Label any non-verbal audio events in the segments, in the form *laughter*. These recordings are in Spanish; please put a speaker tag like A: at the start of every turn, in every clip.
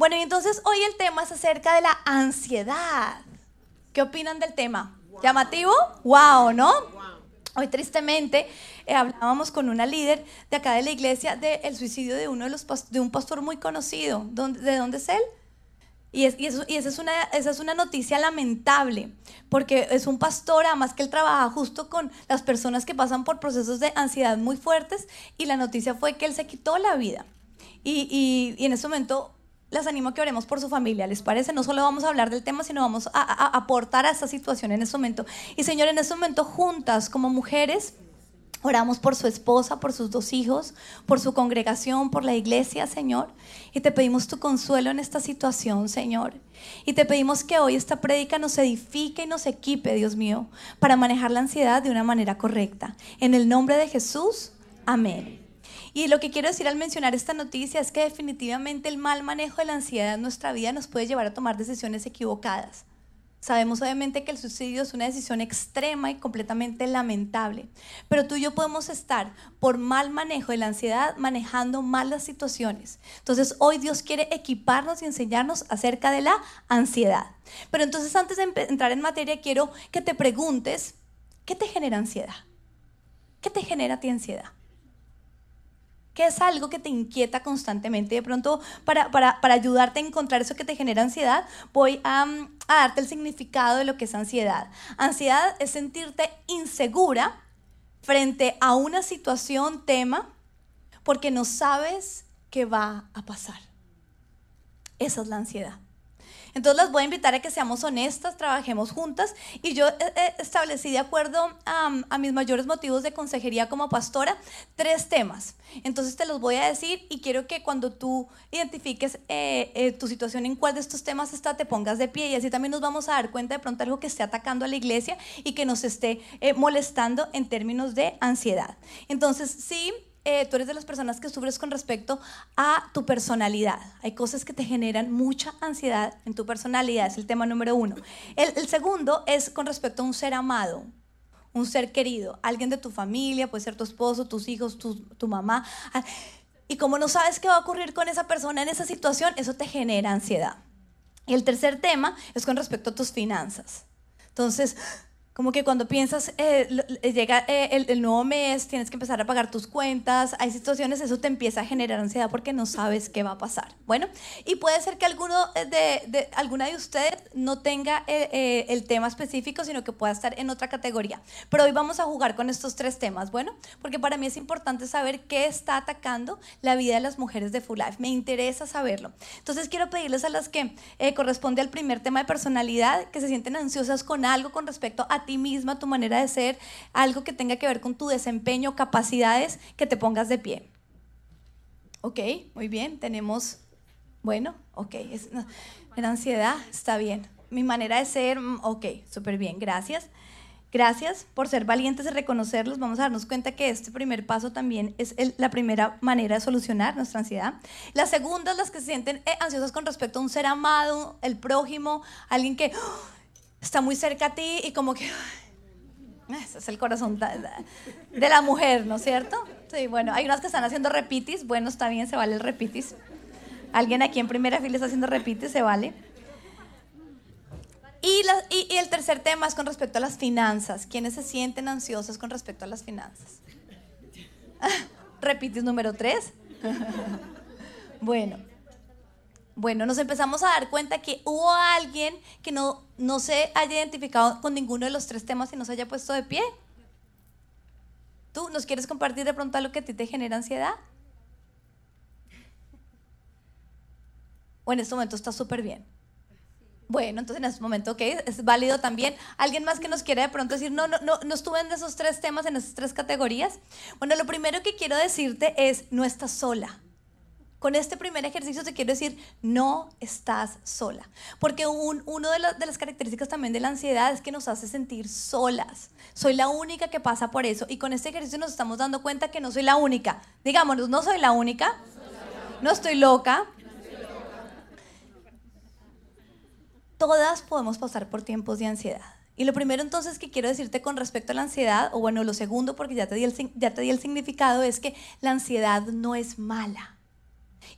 A: Bueno, y entonces hoy el tema es acerca de la ansiedad. ¿Qué opinan del tema? ¿Llamativo? ¡Wow! ¿No? Hoy tristemente eh, hablábamos con una líder de acá de la iglesia del suicidio de uno de los de un pastor muy conocido. ¿De dónde es él? Y, eso, y esa, es una, esa es una noticia lamentable, porque es un pastor, además que él trabaja justo con las personas que pasan por procesos de ansiedad muy fuertes, y la noticia fue que él se quitó la vida. Y, y, y en ese momento les animo a que oremos por su familia, ¿les parece? No solo vamos a hablar del tema, sino vamos a, a aportar a esta situación en ese momento. Y Señor, en ese momento juntas como mujeres, Oramos por su esposa, por sus dos hijos, por su congregación, por la iglesia, Señor. Y te pedimos tu consuelo en esta situación, Señor. Y te pedimos que hoy esta prédica nos edifique y nos equipe, Dios mío, para manejar la ansiedad de una manera correcta. En el nombre de Jesús, amén. Y lo que quiero decir al mencionar esta noticia es que definitivamente el mal manejo de la ansiedad en nuestra vida nos puede llevar a tomar decisiones equivocadas. Sabemos obviamente que el suicidio es una decisión extrema y completamente lamentable, pero tú y yo podemos estar por mal manejo de la ansiedad manejando mal las situaciones. Entonces hoy Dios quiere equiparnos y enseñarnos acerca de la ansiedad. Pero entonces antes de entrar en materia quiero que te preguntes, ¿qué te genera ansiedad? ¿Qué te genera a ti ansiedad? ¿Qué es algo que te inquieta constantemente? De pronto, para, para, para ayudarte a encontrar eso que te genera ansiedad, voy a, a darte el significado de lo que es ansiedad. Ansiedad es sentirte insegura frente a una situación, tema, porque no sabes qué va a pasar. Esa es la ansiedad. Entonces las voy a invitar a que seamos honestas, trabajemos juntas y yo eh, eh, establecí de acuerdo a, mis mayores motivos de consejería como pastora tres temas. Entonces te los voy a decir y quiero que cuando tú identifiques eh, tu situación en cuál de estos temas está, te pongas de pie y así también nos vamos a dar cuenta de pronto algo que esté atacando a la iglesia y que nos esté molestando en términos de ansiedad. Entonces, sí eh, tú eres de las personas que sufres con respecto a tu personalidad. Hay cosas que te generan mucha ansiedad en tu personalidad, es el tema número uno. El, segundo es con respecto a un ser amado, un ser querido, alguien de tu familia, puede ser tu esposo, tus hijos, tu, tu mamá. Y como no sabes qué va a ocurrir con esa persona en esa situación, eso te genera ansiedad. Y el tercer tema es con respecto a tus finanzas. Entonces, como que cuando piensas, eh, eh, llega eh, el, nuevo mes, tienes que empezar a pagar tus cuentas, hay situaciones, eso te empieza a generar ansiedad porque no sabes qué va a pasar. Bueno, y puede ser que alguno de, alguna de ustedes no tenga el tema específico, sino que pueda estar en otra categoría. Pero hoy vamos a jugar con estos tres temas, bueno, porque para mí es importante saber qué está atacando la vida de las mujeres de Full Life. Me interesa saberlo. Entonces quiero pedirles a las que corresponde al primer tema de personalidad, que se sienten ansiosas con algo con respecto a ti misma, tu manera de ser, algo que tenga que ver con tu desempeño, capacidades, que te pongas de pie. Ok, muy bien, tenemos, bueno, ok, es, ansiedad, está bien. Mi manera de ser, mm, ok, súper bien, gracias. Gracias por ser valientes de reconocerlos. Vamos a darnos cuenta que este primer paso también es la primera manera de solucionar nuestra ansiedad. La segunda las que se sienten eh, ansiosas con respecto a un ser amado, el prójimo, alguien que está muy cerca a ti y como que... Ese es el corazón de la mujer, ¿no es cierto? Sí, bueno, hay unas que están haciendo repitis. Bueno, está bien, se vale el repitis. Alguien aquí en primera fila está haciendo repitis, se vale. Y, y, el tercer tema es con respecto a las finanzas. ¿Quiénes se sienten ansiosos con respecto a las finanzas? *laughs* repitis número tres. *laughs* bueno, bueno, nos empezamos a dar cuenta que hubo alguien que no, no se haya identificado con ninguno de los tres temas y no se haya puesto de pie. ¿Tú nos quieres compartir de pronto algo que a ti te genera ansiedad? O en este momento está súper bien. Bueno, entonces en este momento, ok, es válido también. ¿Alguien más que nos quiera de pronto decir, no, no, no, no estuve en esos tres temas, en esas tres categorías? Bueno, lo primero que quiero decirte es, no estás sola. Con este primer ejercicio te quiero decir, no estás sola. Porque un, de, de, las características también de la ansiedad es que nos hace sentir solas. Soy la única que pasa por eso. Y con este ejercicio nos estamos dando cuenta que no soy la única. Digámonos, no soy la única. No estoy loca. Todas podemos pasar por tiempos de ansiedad. Y lo primero entonces que quiero decirte con respecto a la ansiedad, o bueno, lo segundo porque ya te di el, ya te di el significado, es que la ansiedad no es mala.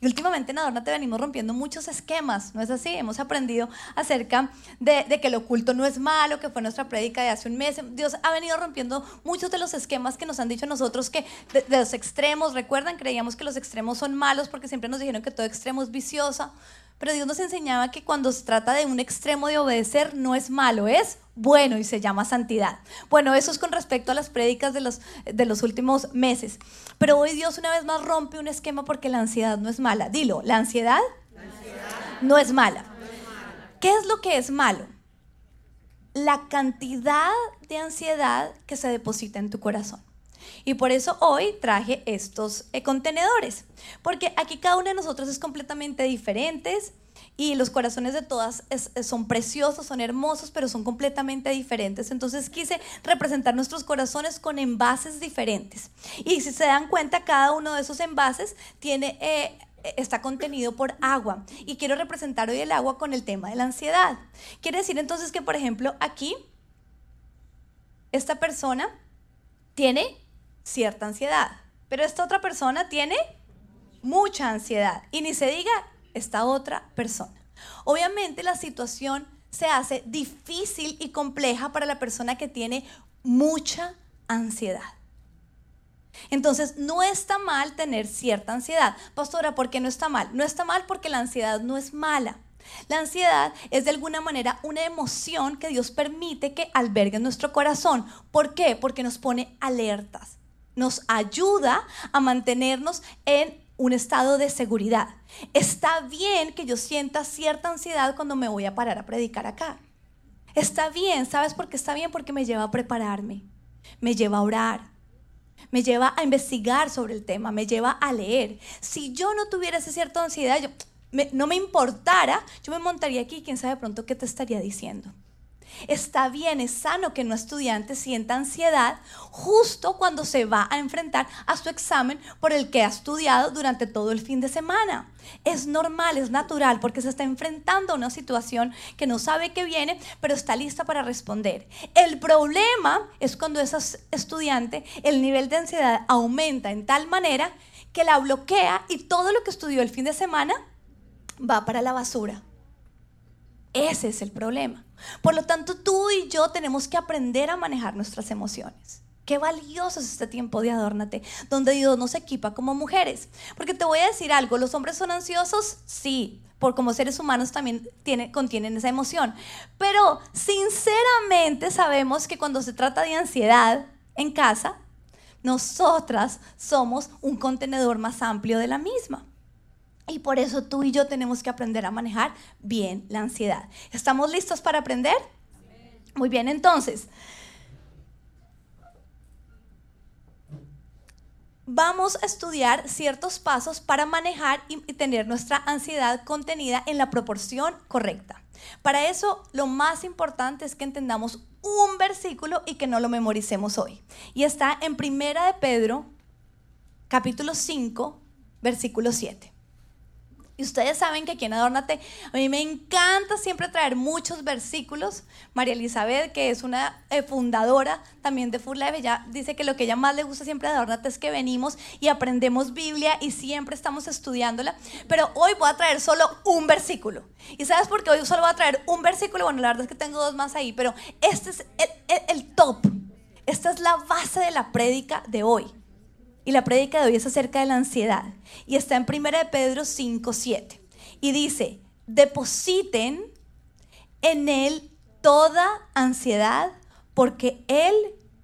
A: Y últimamente en Adorna te venimos rompiendo muchos esquemas, ¿no es así? Hemos aprendido acerca de, que el oculto no es malo, que fue nuestra prédica de hace un mes. Dios ha venido rompiendo muchos de los esquemas que nos han dicho nosotros que de, de los extremos, recuerdan, creíamos que los extremos son malos porque siempre nos dijeron que todo extremo es viciosa. Pero Dios nos enseñaba que cuando se trata de un extremo de obedecer no es malo, es bueno y se llama santidad. Bueno, eso es con respecto a las prédicas de los, de los últimos meses. Pero hoy Dios una vez más rompe un esquema porque la ansiedad no es mala. Dilo, ¿la ansiedad? No, es mala. no es mala. ¿Qué es lo que es malo? La cantidad de ansiedad que se deposita en tu corazón. Y por eso hoy traje estos eh, contenedores, porque aquí cada uno de nosotros es completamente diferentes y los corazones de todas son preciosos, son hermosos, pero son completamente diferentes. Entonces quise representar nuestros corazones con envases diferentes. Y si se dan cuenta, cada uno de esos envases tiene... Eh, está contenido por agua. Y quiero representar hoy el agua con el tema de la ansiedad. Quiere decir entonces que, por ejemplo, aquí, esta persona tiene cierta ansiedad, pero esta otra persona tiene mucha ansiedad. Y ni se diga esta otra persona. Obviamente la situación se hace difícil y compleja para la persona que tiene mucha ansiedad. Entonces, no está mal tener cierta ansiedad. Pastora, ¿por qué no está mal? No está mal porque la ansiedad no es mala. La ansiedad es de alguna manera una emoción que Dios permite que albergue en nuestro corazón. ¿Por qué? Porque nos pone alertas nos ayuda a mantenernos en un estado de seguridad. Está bien que yo sienta cierta ansiedad cuando me voy a parar a predicar acá. Está bien, ¿sabes por qué está bien? Porque me lleva a prepararme, me lleva a orar, me lleva a investigar sobre el tema, me lleva a leer. Si yo no tuviera esa cierta ansiedad, yo, no me importara, yo me montaría aquí y quién sabe pronto qué te estaría diciendo. Está bien, es sano que un estudiante sienta ansiedad justo cuando se va a enfrentar a su examen por el que ha estudiado durante todo el fin de semana. Es normal, es natural, porque se está enfrentando a una situación que no sabe que viene, pero está lista para responder. El problema es cuando ese estudiante, el nivel de ansiedad aumenta en tal manera que la bloquea y todo lo que estudió el fin de semana va para la basura. Ese es el problema. Por lo tanto, tú y yo tenemos que aprender a manejar nuestras emociones. Qué valioso es este tiempo de adórnate, donde Dios nos equipa como mujeres. Porque te voy a decir algo, ¿los hombres son ansiosos? Sí, por como seres humanos también contienen esa emoción. Pero sinceramente sabemos que cuando se trata de ansiedad en casa, nosotras somos un contenedor más amplio de la misma. Y por eso tú y yo tenemos que aprender a manejar bien la ansiedad. ¿Estamos listos para aprender? Muy bien, entonces, vamos a estudiar ciertos pasos para manejar y tener nuestra ansiedad contenida en la proporción correcta. Para eso, lo más importante es que entendamos un versículo y que no lo memoricemos hoy. Y está en Primera de Pedro, capítulo 5, versículo 7. Y ustedes saben que aquí en Adórnate a mí me encanta siempre traer muchos versículos. María Elizabeth, que es una eh, fundadora también de Full Life, ella dice que lo que ella más le gusta siempre de Adórnate es que venimos y aprendemos Biblia y siempre estamos estudiándola. Pero hoy voy a traer solo un versículo. ¿Y sabes por qué hoy solo voy a traer un versículo? Bueno, la verdad es que tengo dos más ahí, pero este es el top. Esta es la base de la prédica de hoy. Y la prédica de hoy es acerca de la ansiedad. Y está en 1 Pedro 5, 7. Y dice, depositen en Él toda ansiedad porque Él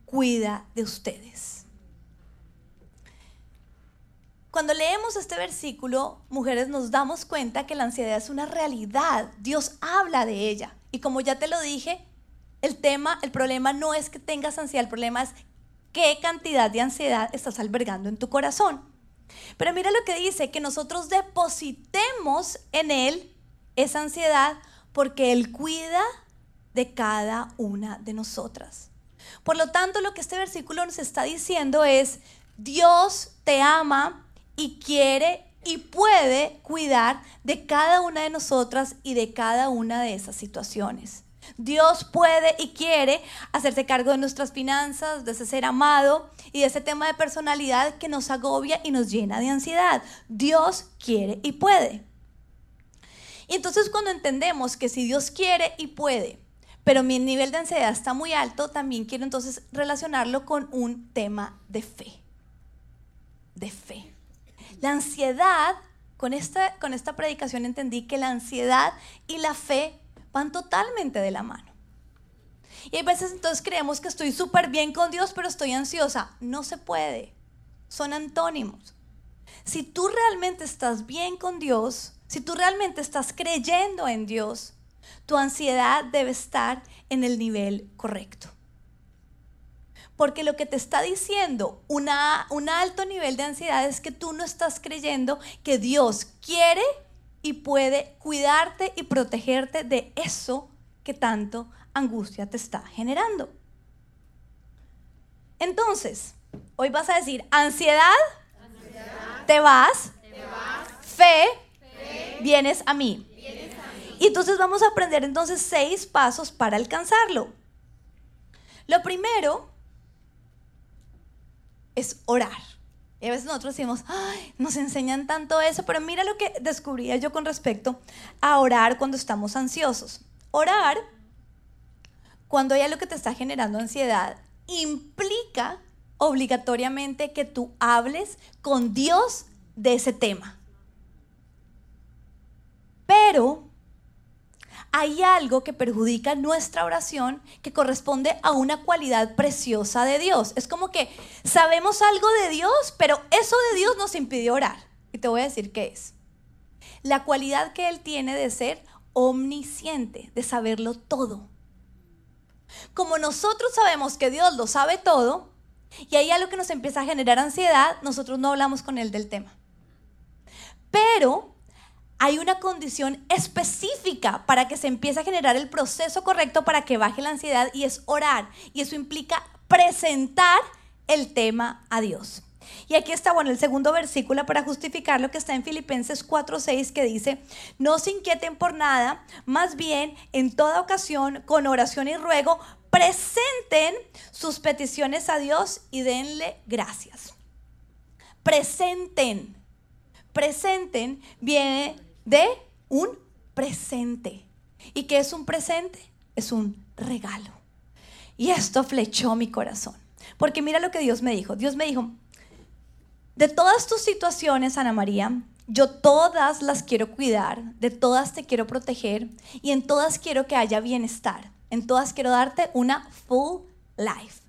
A: cuida de ustedes. Cuando leemos este versículo, mujeres, nos damos cuenta que la ansiedad es una realidad. Dios habla de ella. Y como ya te lo dije, el tema, el problema no es que tengas ansiedad, el problema es qué cantidad de ansiedad estás albergando en tu corazón. Pero mira lo que dice, que nosotros depositemos en Él esa ansiedad porque Él cuida de cada una de nosotras. Por lo tanto, lo que este versículo nos está diciendo es, Dios te ama y quiere y puede cuidar de cada una de nosotras y de cada una de esas situaciones. Dios puede y quiere hacerse cargo de nuestras finanzas, de ese ser amado y de ese tema de personalidad que nos agobia y nos llena de ansiedad. Dios quiere y puede. Y entonces cuando entendemos que si Dios quiere y puede, pero mi nivel de ansiedad está muy alto, también quiero entonces relacionarlo con un tema de fe. De fe. La ansiedad, con esta, con esta predicación entendí que la ansiedad y la fe van totalmente de la mano. Y hay veces entonces creemos que estoy súper bien con Dios, pero estoy ansiosa. No se puede. Son antónimos. Si tú realmente estás bien con Dios, si tú realmente estás creyendo en Dios, tu ansiedad debe estar en el nivel correcto. Porque lo que te está diciendo una, un alto nivel de ansiedad es que tú no estás creyendo que Dios quiere y puede cuidarte y protegerte de eso que tanto angustia te está generando. Entonces, hoy vas a decir, ansiedad, te, vas, fe, vienes a mí. Y entonces vamos a aprender entonces seis pasos para alcanzarlo. Lo primero es orar. Y a veces nosotros decimos, Ay, nos enseñan tanto eso, pero mira lo que descubría yo con respecto a orar cuando estamos ansiosos. Orar, cuando hay algo que te está generando ansiedad, implica obligatoriamente que tú hables con Dios de ese tema. Pero hay algo que perjudica nuestra oración que corresponde a una cualidad preciosa de Dios. Es como que sabemos algo de Dios, pero eso de Dios nos impidió orar. Y te voy a decir qué es. La cualidad que Él tiene de ser omnisciente, de saberlo todo. Como nosotros sabemos que Dios lo sabe todo, y hay algo que nos empieza a generar ansiedad, nosotros no hablamos con Él del tema. Pero hay una condición específica para que se empiece a generar el proceso correcto para que baje la ansiedad y es orar. Y eso implica presentar el tema a Dios. Y aquí está, bueno, el segundo versículo para justificar lo que está en Filipenses 4:6 que dice, no se inquieten por nada, más bien en toda ocasión, con oración y ruego, presenten sus peticiones a Dios y denle gracias. Presenten. Presenten viene de un presente. ¿Y qué es un presente? Es un regalo. Y esto flechó mi corazón. Porque mira lo que Dios me dijo. Dios me dijo, de todas tus situaciones, Ana María, yo todas las quiero cuidar, de todas te quiero proteger y en todas quiero que haya bienestar. En todas quiero darte una full life.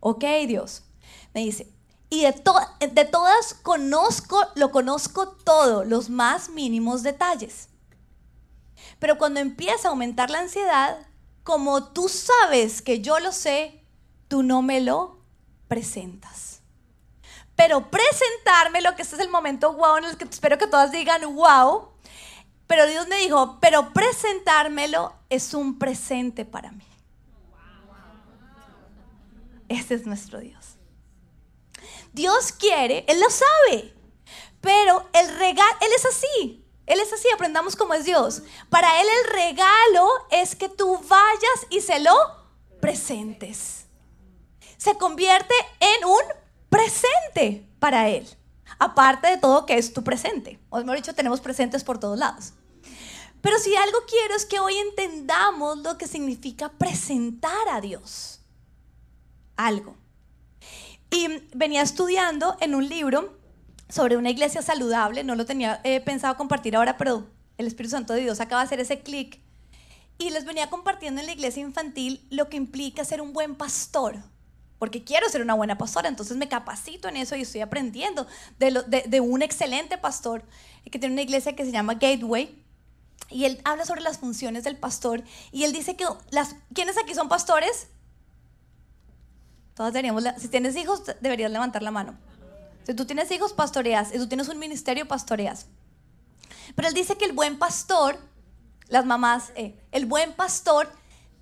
A: Ok, Dios. Me dice, y de, todas conozco, lo conozco todo, los más mínimos detalles. Pero cuando empieza a aumentar la ansiedad, como tú sabes que yo lo sé, tú no me lo presentas. Pero presentármelo, que este es el momento wow en el que espero que todas digan wow. Pero Dios me dijo, pero presentármelo es un presente para mí. Ese es nuestro Dios. Dios quiere, Él lo sabe. Pero el regalo, Él es así. Él es así, aprendamos cómo es Dios. Para Él el regalo es que tú vayas y se lo presentes. Se convierte en un presente para Él. Aparte de todo que es tu presente. O mejor dicho, tenemos presentes por todos lados. Pero si algo quiero es que hoy entendamos lo que significa presentar a Dios. Algo. Y venía estudiando en un libro sobre una iglesia saludable, no lo tenía eh, pensado compartir ahora, pero el Espíritu Santo de Dios acaba de hacer ese clic. Y les venía compartiendo en la iglesia infantil lo que implica ser un buen pastor, porque quiero ser una buena pastora, entonces me capacito en eso y estoy aprendiendo de, de un excelente pastor que tiene una iglesia que se llama Gateway. Y él habla sobre las funciones del pastor y él dice que las ¿quiénes aquí son pastores? Todas deberíamos, si tienes hijos, deberías levantar la mano. Si tú tienes hijos, pastoreas. Si tú tienes un ministerio, pastoreas. Pero él dice que el buen pastor, las mamás, eh, el buen pastor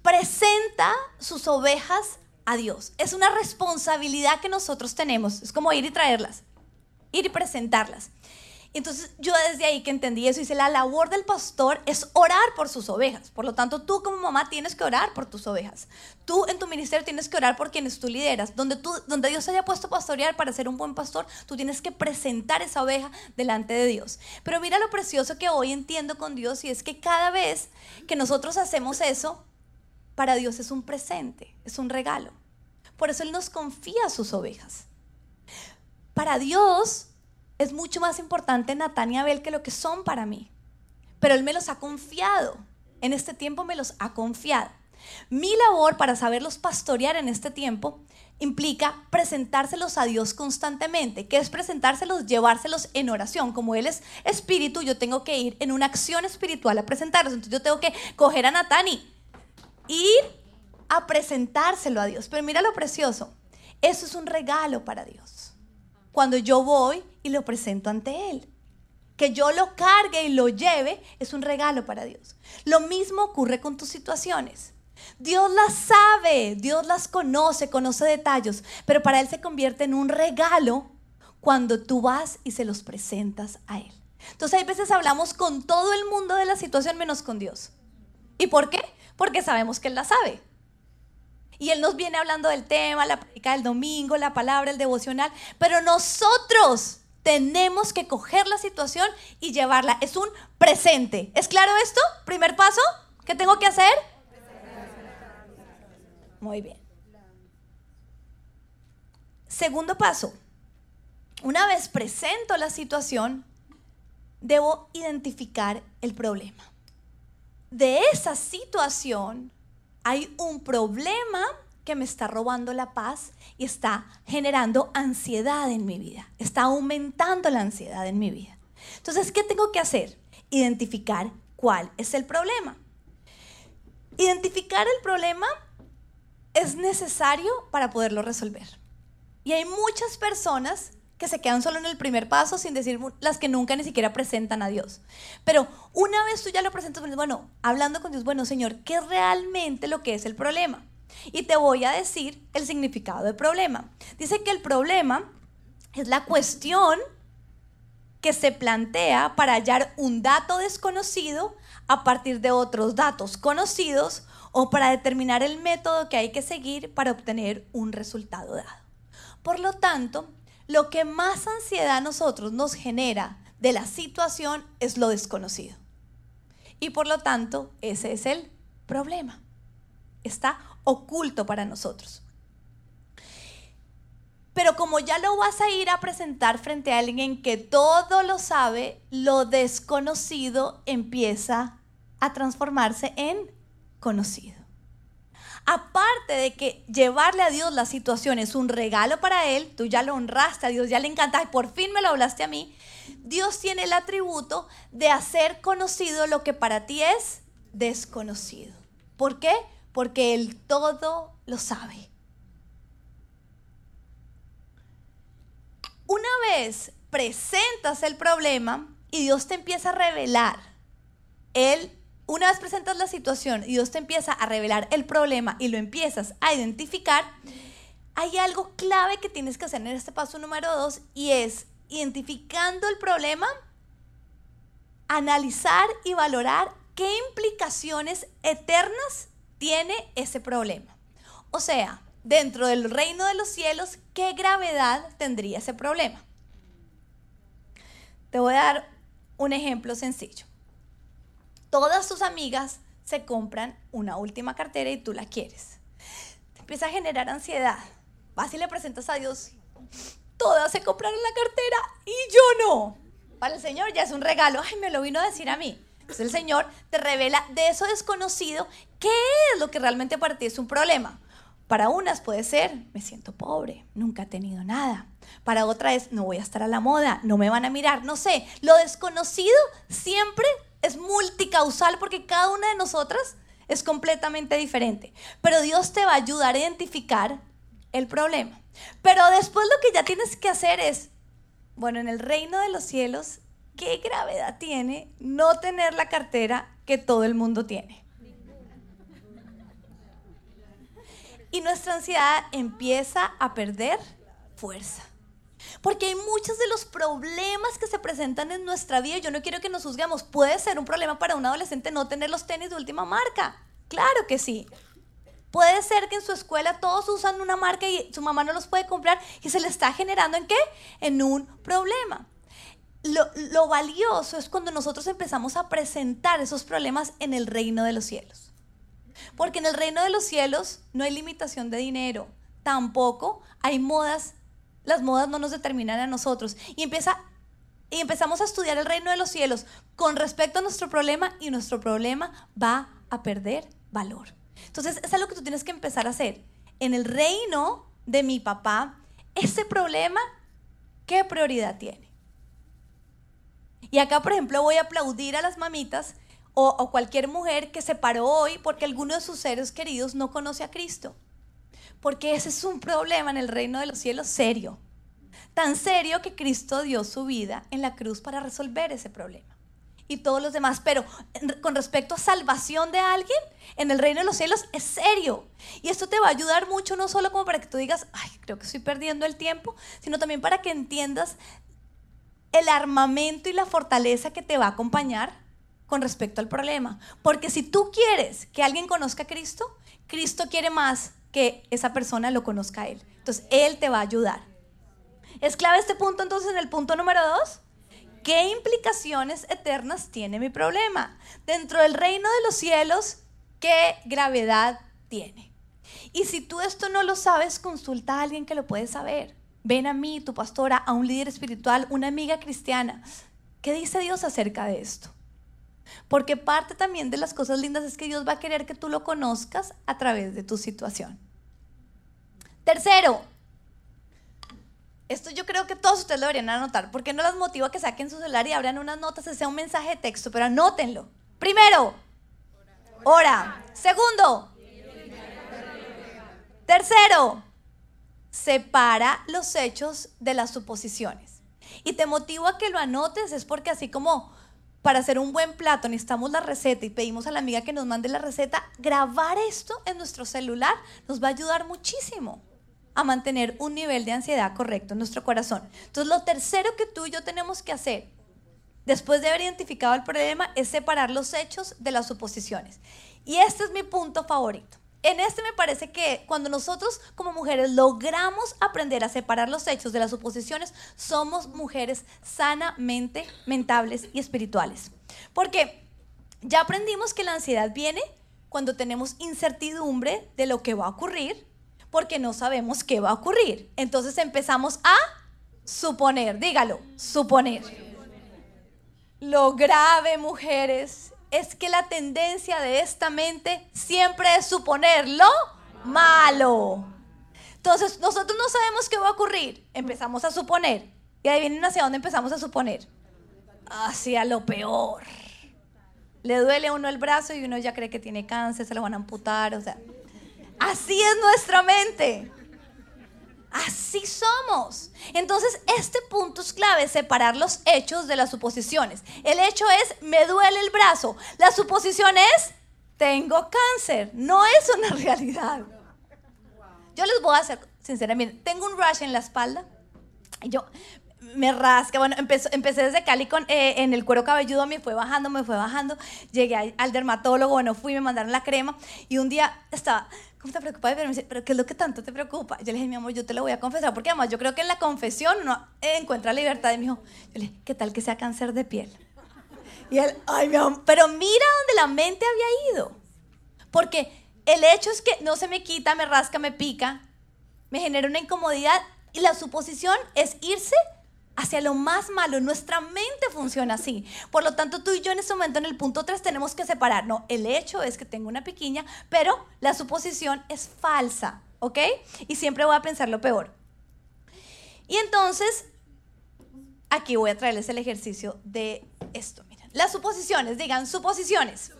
A: presenta sus ovejas a Dios. Es una responsabilidad que nosotros tenemos. Es como ir y traerlas, ir y presentarlas. Entonces yo desde ahí que entendí eso, dice, la labor del pastor es orar por sus ovejas. Por lo tanto, tú como mamá tienes que orar por tus ovejas. Tú en tu ministerio tienes que orar por quienes tú lideras. Donde, tú, donde Dios haya puesto pastorear para ser un buen pastor, tú tienes que presentar esa oveja delante de Dios. Pero mira lo precioso que hoy entiendo con Dios y es que cada vez que nosotros hacemos eso, para Dios es un presente, es un regalo. Por eso Él nos confía sus ovejas. Para Dios es mucho más importante Natán y Abel que lo que son para mí. Pero Él me los ha confiado. En este tiempo me los ha confiado. Mi labor para saberlos pastorear en este tiempo implica presentárselos a Dios constantemente. ¿Qué es presentárselos? Llevárselos en oración. Como Él es espíritu, yo tengo que ir en una acción espiritual a presentarlos. Entonces yo tengo que coger a Natán y ir a presentárselo a Dios. Pero mira lo precioso. Eso es un regalo para Dios. Cuando yo voy y lo presento ante Él. Que yo lo cargue y lo lleve es un regalo para Dios. Lo mismo ocurre con tus situaciones. Dios las sabe, Dios las conoce, conoce detalles, pero para Él se convierte en un regalo cuando tú vas y se los presentas a Él. Entonces hay veces hablamos con todo el mundo de la situación menos con Dios. ¿Y por qué? Porque sabemos que Él la sabe. Y Él nos viene hablando del tema, la práctica del domingo, la palabra, el devocional, pero nosotros tenemos que coger la situación y llevarla. Es un presente. ¿Es claro esto? Primer paso. ¿Qué tengo que hacer? Muy bien. Segundo paso. Una vez presento la situación, debo identificar el problema. De esa situación hay un problema que me está robando la paz y está generando ansiedad en mi vida. Está aumentando la ansiedad en mi vida. Entonces, ¿qué tengo que hacer? Identificar cuál es el problema. Identificar el problema es necesario para poderlo resolver. Y hay muchas personas que se quedan solo en el primer paso sin decir las que nunca ni siquiera presentan a Dios. Pero una vez tú ya lo presentas, bueno, hablando con Dios, bueno, Señor, ¿qué es realmente lo que es el problema? Y te voy a decir el significado del problema. Dice que el problema es la cuestión que se plantea para hallar un dato desconocido a partir de otros datos conocidos o para determinar el método que hay que seguir para obtener un resultado dado. Por lo tanto, lo que más ansiedad a nosotros nos genera de la situación es lo desconocido. Y por lo tanto, ese es el problema. Está oculto para nosotros. Pero como ya lo vas a ir a presentar frente a alguien que todo lo sabe, lo desconocido empieza a transformarse en conocido. Aparte de que llevarle a Dios la situación es un regalo para Él, tú ya lo honraste a Dios, ya le encanta, y por fin me lo hablaste a mí, Dios tiene el atributo de hacer conocido lo que para ti es desconocido. ¿Por qué? porque Él todo lo sabe. Una vez presentas el problema y Dios te empieza a revelar, Él, una vez presentas la situación y Dios te empieza a revelar el problema y lo empiezas a identificar, hay algo clave que tienes que hacer en este paso número dos y es identificando el problema, analizar y valorar qué implicaciones eternas tiene ese problema. O sea, dentro del reino de los cielos, ¿qué gravedad tendría ese problema? Te voy a dar un ejemplo sencillo. Todas tus amigas se compran una última cartera y tú la quieres. Te empieza a generar ansiedad. Vas y le presentas a Dios. Todas se compraron la cartera y yo no. Para el Señor ya es un regalo. Ay, me lo vino a decir a mí. Entonces el Señor te revela de eso desconocido qué es lo que realmente para ti es un problema. Para unas puede ser, me siento pobre, nunca he tenido nada. Para otra es, no voy a estar a la moda, no me van a mirar, no sé. Lo desconocido siempre es multicausal porque cada una de nosotras es completamente diferente. Pero Dios te va a ayudar a identificar el problema. Pero después lo que ya tienes que hacer es, bueno, en el reino de los cielos ¿qué gravedad tiene no tener la cartera que todo el mundo tiene? Y nuestra ansiedad empieza a perder fuerza. Porque hay muchos de los problemas que se presentan en nuestra vida. Yo no quiero que nos juzguemos. Puede ser un problema para un adolescente no tener los tenis de última marca. Claro que sí. Puede ser que en su escuela todos usan una marca y su mamá no los puede comprar y se le está generando en qué? En un problema. Lo, lo, valioso es cuando nosotros empezamos a presentar esos problemas en el reino de los cielos. Porque en el reino de los cielos no hay limitación de dinero, tampoco hay modas, las modas no nos determinan a nosotros. Y, empieza, y empezamos a estudiar el reino de los cielos con respecto a nuestro problema y nuestro problema va a perder valor. Entonces, es algo que tú tienes que empezar a hacer. En el reino de mi papá, ese problema, ¿qué prioridad tiene? Y acá, por ejemplo, voy a aplaudir a las mamitas o, o, cualquier mujer que se paró hoy porque alguno de sus seres queridos no conoce a Cristo. Porque ese es un problema en el reino de los cielos serio. Tan serio que Cristo dio su vida en la cruz para resolver ese problema y todos los demás. Pero con respecto a salvación de alguien, en el reino de los cielos es serio. Y esto te va a ayudar mucho, no solo como para que tú digas, ay, creo que estoy perdiendo el tiempo, sino también para que entiendas el armamento y la fortaleza que te va a acompañar con respecto al problema. Porque si tú quieres que alguien conozca a Cristo, Cristo quiere más que esa persona lo conozca a Él. Entonces, Él te va a ayudar. ¿Es clave este punto entonces en el punto número dos? ¿Qué implicaciones eternas tiene mi problema? Dentro del reino de los cielos, ¿qué gravedad tiene? Y si tú esto no lo sabes, consulta a alguien que lo puede saber. Ven a mí, tu pastora, a un líder espiritual, una amiga cristiana. ¿Qué dice Dios acerca de esto? Porque parte también de las cosas lindas es que Dios va a querer que tú lo conozcas a través de tu situación. Tercero, esto yo creo que todos ustedes lo deberían anotar. ¿Por qué no las motivo a que saquen su celular y abran unas notas, sea un mensaje de texto? Pero anótenlo. Primero, ora. Segundo, tercero, separa los hechos de las suposiciones. Y te motivo a que lo anotes, es porque así como para hacer un buen plato necesitamos la receta y pedimos a la amiga que nos mande la receta, grabar esto en nuestro celular nos va a ayudar muchísimo a mantener un nivel de ansiedad correcto en nuestro corazón. Entonces, lo tercero que tú y yo tenemos que hacer, después de haber identificado el problema, es separar los hechos de las suposiciones. Y este es mi punto favorito. En este me parece que cuando nosotros como mujeres logramos aprender a separar los hechos de las suposiciones, somos mujeres sanamente mentables y espirituales. Porque ya aprendimos que la ansiedad viene cuando tenemos incertidumbre de lo que va a ocurrir porque no sabemos qué va a ocurrir. Entonces empezamos a suponer, dígalo, suponer. Lo grave, mujeres, es que la tendencia de esta mente siempre es suponer lo malo. Entonces, nosotros no sabemos qué va a ocurrir. Empezamos a suponer. Y adivinen hacia dónde empezamos a suponer. Hacia lo peor. Le duele a uno el brazo y uno ya cree que tiene cáncer, se lo van a amputar, o sea. Así es nuestra mente. Así somos. Entonces, este punto es clave, separar los hechos de las suposiciones. El hecho es, me duele el brazo. La suposición es, tengo cáncer. No es una *laughs* realidad. Yo les voy a hacer, sinceramente, tengo un rush en la espalda. Yo me rasca. Bueno, empecé, desde Cali con, eh, en el cuero cabelludo, me fue bajando, me fue bajando. Llegué al dermatólogo, bueno, fui, me mandaron la crema. Y un día estaba ¿cómo te preocupas? Pero me dice, ¿pero qué es lo que tanto te preocupa? Yo le dije, mi amor, yo te lo voy a confesar, porque además yo creo que en la confesión uno encuentra libertad. Y me dijo, yo le dije, ¿qué tal que sea cáncer de piel? Y él, ay, mi amor, pero mira dónde la mente había ido. Porque el hecho es que no se me quita, me rasca, me pica, me genera una incomodidad y la suposición es irse hacia lo más malo. Nuestra mente funciona así. Por lo tanto, tú y yo en este momento, en el punto 3, tenemos que separar. No, el hecho es que tengo una piquiña, pero la suposición es falsa, ¿ok? Y siempre voy a pensar lo peor. Y entonces, aquí voy a traerles el ejercicio de esto. Miren, las suposiciones, digan suposiciones.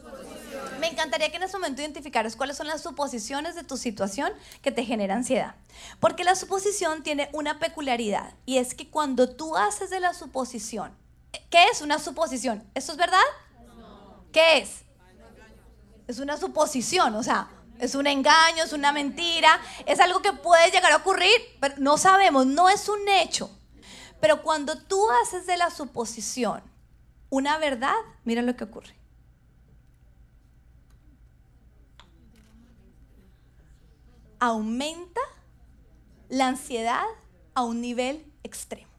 A: Me encantaría que en este momento identificaras cuáles son las suposiciones de tu situación que te genera ansiedad. Porque la suposición tiene una peculiaridad y es que cuando tú haces de la suposición, ¿qué es una suposición? ¿Esto es verdad? ¿Qué es? Es una suposición, o sea, es un engaño, es una mentira, es algo que puede llegar a ocurrir, pero no sabemos, no es un hecho. Pero cuando tú haces de la suposición una verdad, mira lo que ocurre. Aumenta la ansiedad a un nivel extremo.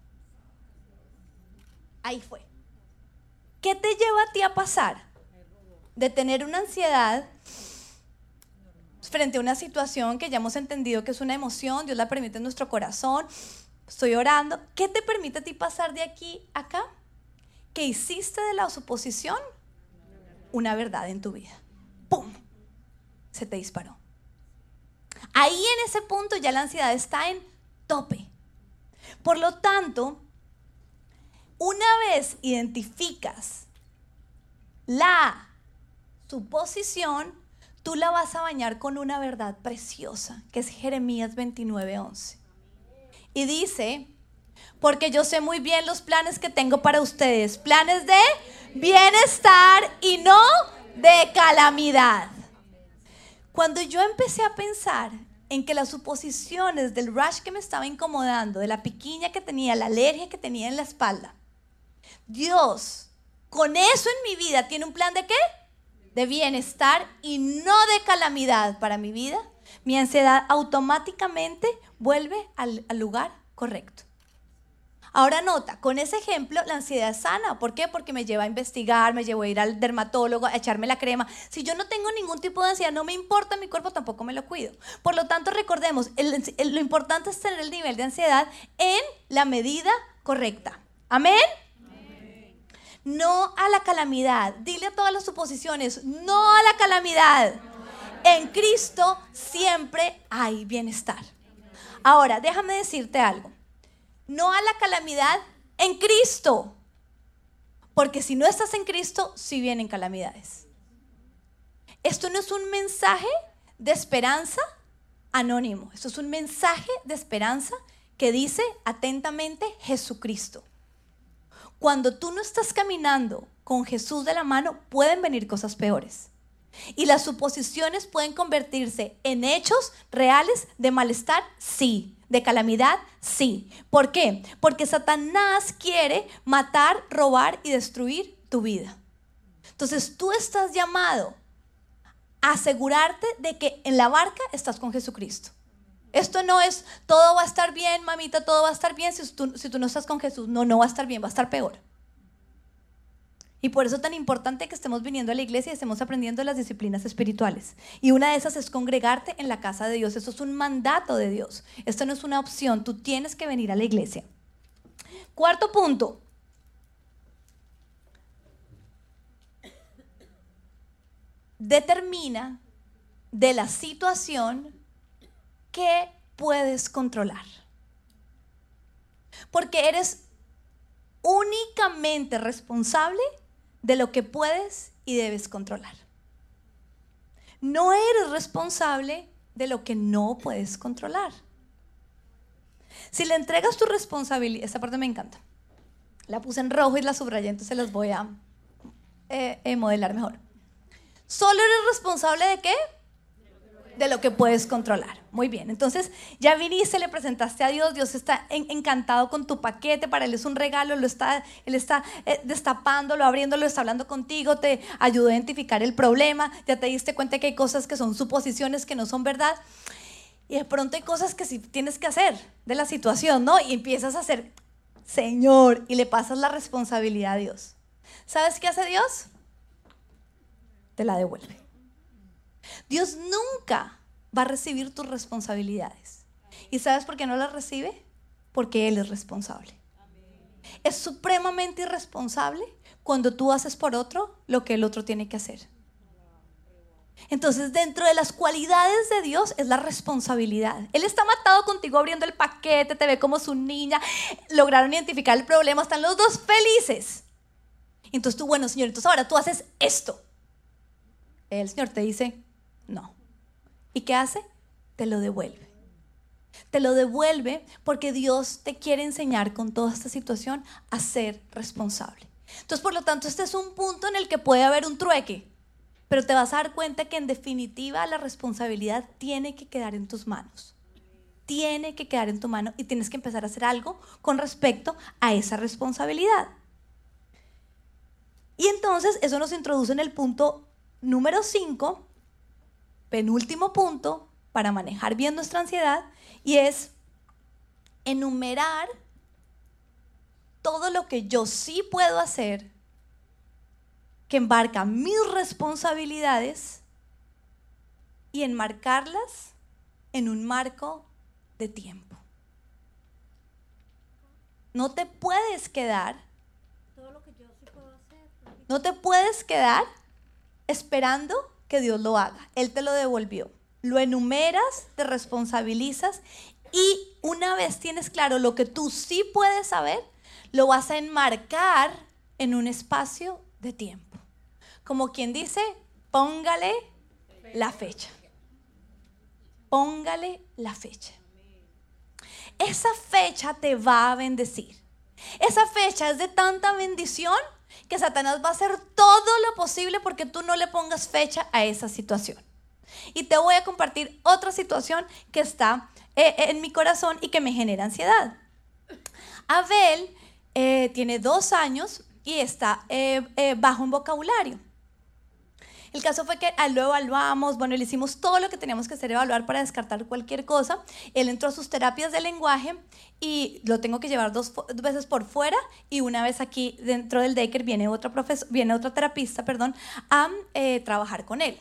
A: Ahí fue. ¿Qué te lleva a ti a pasar de tener una ansiedad frente a una situación que ya hemos entendido que es una emoción, Dios la permite en nuestro corazón, estoy orando, ¿qué te permite a ti pasar de aquí a acá? Que hiciste de la suposición una verdad en tu vida. ¡Pum! Se te disparó. Ahí en ese punto ya la ansiedad está en tope. Por lo tanto, una vez identificas la suposición, tú la vas a bañar con una verdad preciosa, que es Jeremías 29:11. Y dice, porque yo sé muy bien los planes que tengo para ustedes, planes de bienestar y no de calamidad. Cuando yo empecé a pensar en que las suposiciones del rush que me estaba incomodando, de la piquiña que tenía, la alergia que tenía en la espalda, Dios, con eso en mi vida, tiene un plan de qué? De bienestar y no de calamidad para mi vida. Mi ansiedad automáticamente vuelve al, al lugar correcto. Ahora nota, con ese ejemplo la ansiedad sana. ¿Por qué? Porque me lleva a investigar, me lleva a ir al dermatólogo, a echarme la crema. Si yo no tengo ningún tipo de ansiedad, no me importa mi cuerpo, tampoco me lo cuido. Por lo tanto, recordemos, lo importante es tener el nivel de ansiedad en la medida correcta. Amén. No a la calamidad. Dile a todas las suposiciones, no a la calamidad. En Cristo siempre hay bienestar. Ahora, déjame decirte algo no a la calamidad en Cristo. Porque si no estás en Cristo, sí vienen calamidades. Esto no es un mensaje de esperanza anónimo. Esto es un mensaje de esperanza que dice atentamente Jesucristo. Cuando tú no estás caminando con Jesús de la mano, pueden venir cosas peores. Y las suposiciones pueden convertirse en hechos reales de malestar, sí de calamidad? Sí. ¿Por qué? Porque Satanás quiere matar, robar y destruir tu vida. Entonces tú estás llamado a asegurarte de que en la barca estás con Jesucristo. Esto no es todo va a estar bien, mamita, todo va a estar bien si tú, si tú no estás con Jesús. No, no va a estar bien, va a estar peor. Y por eso es tan importante que estemos viniendo a la iglesia y estemos aprendiendo las disciplinas espirituales. Y una de esas es congregarte en la casa de Dios. Eso es un mandato de Dios. Esto no es una opción. Tú tienes que venir a la iglesia. Cuarto punto. Determina de la situación que puedes controlar. Porque eres únicamente responsable de lo que puedes y debes controlar. No eres responsable de lo que no puedes controlar. Si le entregas tu responsabilidad, esta parte me encanta. La puse en rojo y la subrayé, entonces las voy a eh, eh, modelar mejor. Solo eres responsable de qué? De lo que puedes controlar. Muy bien, entonces ya viniste, le presentaste a Dios, Dios está encantado con tu paquete, para Él es un regalo, lo está, Él está eh, destapándolo, abriéndolo, está hablando contigo, te ayudó a identificar el problema, ya te diste cuenta que hay cosas que son suposiciones, que no son verdad. Y de pronto hay cosas que sí tienes que hacer de la situación, ¿no? Y empiezas a hacer, Señor, y le pasas la responsabilidad a Dios. ¿Sabes qué hace Dios? Te la devuelve. Dios nunca va a recibir tus responsabilidades. ¿Y sabes por qué no las recibe? Porque Él es responsable. Es supremamente irresponsable cuando tú haces por otro lo que el otro tiene que hacer. Entonces, dentro de las cualidades de Dios es la responsabilidad. Él está matado contigo abriendo el paquete, te ve como su niña, lograron identificar el problema, están los dos felices. Entonces tú, bueno, Señor, entonces ahora tú haces esto. El Señor te dice, no. ¿Y qué hace? Te lo devuelve. Te lo devuelve porque Dios te quiere enseñar con toda esta situación a ser responsable. Entonces, por lo tanto, este es un punto en el que puede haber un trueque, pero te vas a dar cuenta que en definitiva la responsabilidad tiene que quedar en tus manos tiene que quedar en tu mano y tienes que empezar a hacer algo con respecto a esa responsabilidad. Y entonces eso nos introduce en el punto número 5, penúltimo punto para manejar bien nuestra ansiedad, y es enumerar todo lo que yo sí puedo hacer que embarca mis responsabilidades y enmarcarlas en un marco de tiempo. No te puedes quedar. No te puedes quedar esperando que Dios lo haga. Él te lo devolvió. Lo enumeras, te responsabilizas y una vez tienes claro lo que tú sí puedes saber, lo vas a enmarcar en un espacio de tiempo. Como quien dice, póngale la fecha. Póngale la fecha. Esa fecha te va a bendecir. Esa fecha es de tanta bendición que Satanás va a hacer todo lo posible porque tú no le pongas fecha a esa situación. Y te voy a compartir otra situación que está eh, en mi corazón y que me genera ansiedad. Abel eh, tiene dos años y está eh, bajo un vocabulario. El caso fue que lo evaluamos, bueno, le hicimos todo lo que teníamos que hacer, evaluar para descartar cualquier cosa. Él entró a sus terapias de lenguaje y lo tengo que llevar dos, veces por fuera y una vez aquí dentro del Daker viene otra, profesor, viene otra terapista perdón, a eh, trabajar con él.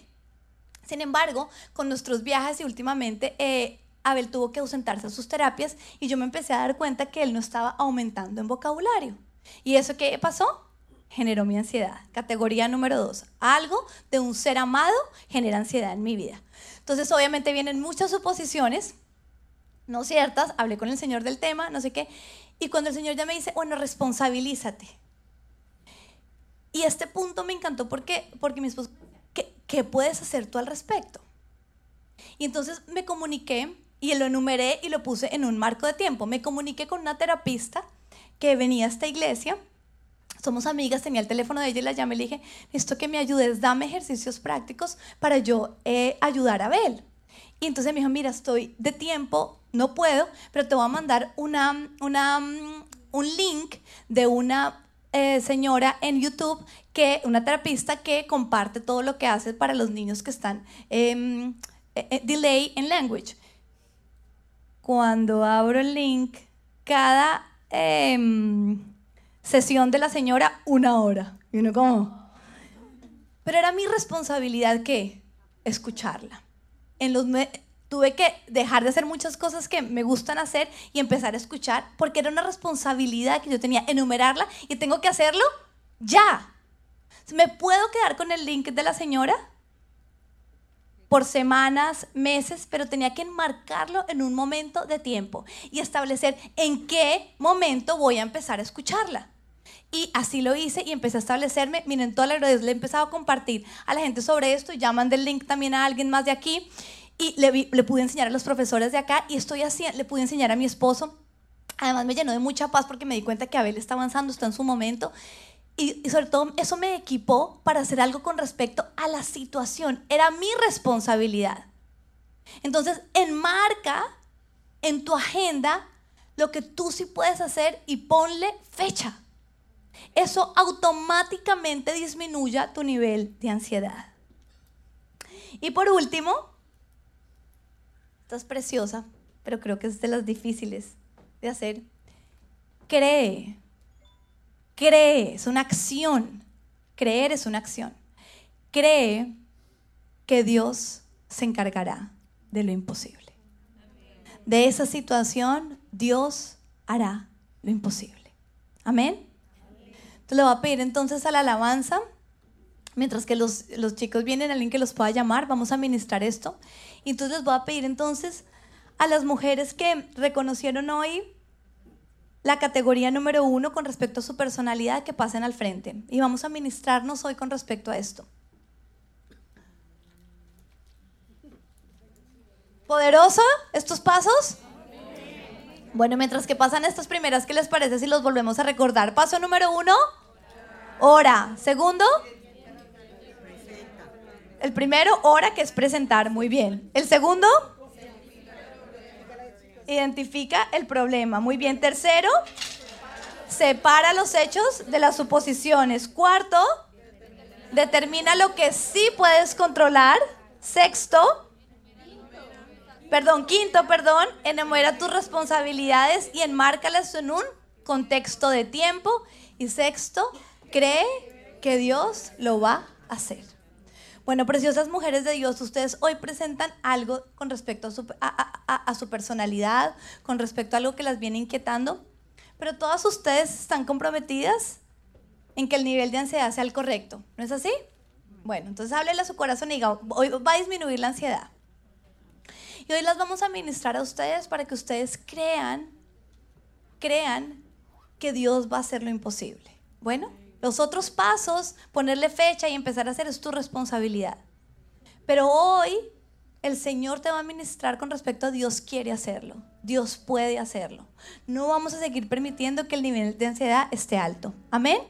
A: Sin embargo, con nuestros viajes y últimamente eh, Abel tuvo que ausentarse a sus terapias y yo me empecé a dar cuenta que él no estaba aumentando en vocabulario. ¿Y eso qué pasó? Generó mi ansiedad. Categoría número dos, algo de un ser amado genera ansiedad en mi vida. Entonces, obviamente vienen muchas suposiciones, no ciertas, hablé con el Señor del tema, no sé qué, y cuando el Señor ya me dice, bueno, responsabilízate. Y este punto me encantó porque, porque mi esposo, ¿qué, ¿qué puedes hacer tú al respecto? Y entonces me comuniqué y lo enumeré y lo puse en un marco de tiempo. Me comuniqué con una terapista que venía a esta iglesia somos amigas, tenía el teléfono de ella y la llamé y le dije, esto que me ayudes, dame ejercicios prácticos para yo eh, ayudar a Abel. Y entonces me dijo, mira, estoy de tiempo, no puedo, pero te voy a mandar una, una, un link de una eh, señora en YouTube, que, una terapista que comparte todo lo que hace para los niños que están eh, delay en language. Cuando abro el link, cada... Sesión de la señora una hora. Y uno como... Pero era mi responsabilidad que escucharla. Tuve que dejar de hacer muchas cosas que me gustan hacer y empezar a escuchar porque era una responsabilidad que yo tenía, enumerarla y tengo que hacerlo ya. ¿Me puedo quedar con el link de la señora? por semanas, meses, pero tenía que enmarcarlo en un momento de tiempo y establecer en qué momento voy a empezar a escucharla. Y así lo hice y empecé a establecerme. Miren, todas las redes le he empezado a compartir a la gente sobre esto. Ya mandé el link también a alguien más de aquí. Y le, le pude enseñar a los profesores de acá. Y estoy así, le pude enseñar a mi esposo. Además me llenó de mucha paz porque me di cuenta que Abel está avanzando, está en su momento. Y, y, sobre todo eso me equipó para hacer algo con respecto a la situación. Era mi responsabilidad. Entonces, enmarca en tu agenda lo que tú sí puedes hacer y ponle fecha eso automáticamente disminuye tu nivel de ansiedad. Y por último, esta es preciosa, pero creo que es de las difíciles de hacer. Cree. Cree, es una acción. Creer es una acción. Cree que Dios se encargará de lo imposible. De esa situación, Dios hará lo imposible. Amén le voy a pedir entonces a la alabanza, mientras que los, chicos vienen, alguien que los pueda llamar, vamos a ministrar esto. Y entonces les voy a pedir entonces a las mujeres que reconocieron hoy la categoría número uno con respecto a su personalidad que pasen al frente. Y vamos a ministrarnos hoy con respecto a esto. ¿Poderoso estos pasos? Bueno, mientras que pasan estas primeras, ¿qué les parece si los volvemos a recordar? Paso número uno, ora. Segundo, el primero, ora, que es presentar, muy bien. El segundo, identifica el problema. Muy bien. Tercero, separa los hechos de las suposiciones. Cuarto, determina lo que sí puedes controlar. Sexto, perdón, quinto, perdón, enumera tus responsabilidades y enmárcalas en un contexto de tiempo. Y sexto, cree que Dios lo va a hacer. Bueno, preciosas mujeres de Dios, ustedes hoy presentan algo con respecto a su, personalidad, con respecto a algo que las viene inquietando, pero todas ustedes están comprometidas en que el nivel de ansiedad sea el correcto, ¿no es así? Bueno, entonces háblele a su corazón y diga, hoy va a disminuir la ansiedad. Y hoy las vamos a ministrar a ustedes para que ustedes crean, crean que Dios va a hacer lo imposible. Bueno, los otros pasos, ponerle fecha y empezar a hacer es tu responsabilidad. Pero hoy el Señor te va a ministrar con respecto a Dios quiere hacerlo. Dios puede hacerlo. No vamos a seguir permitiendo que el nivel de ansiedad esté alto. Amén.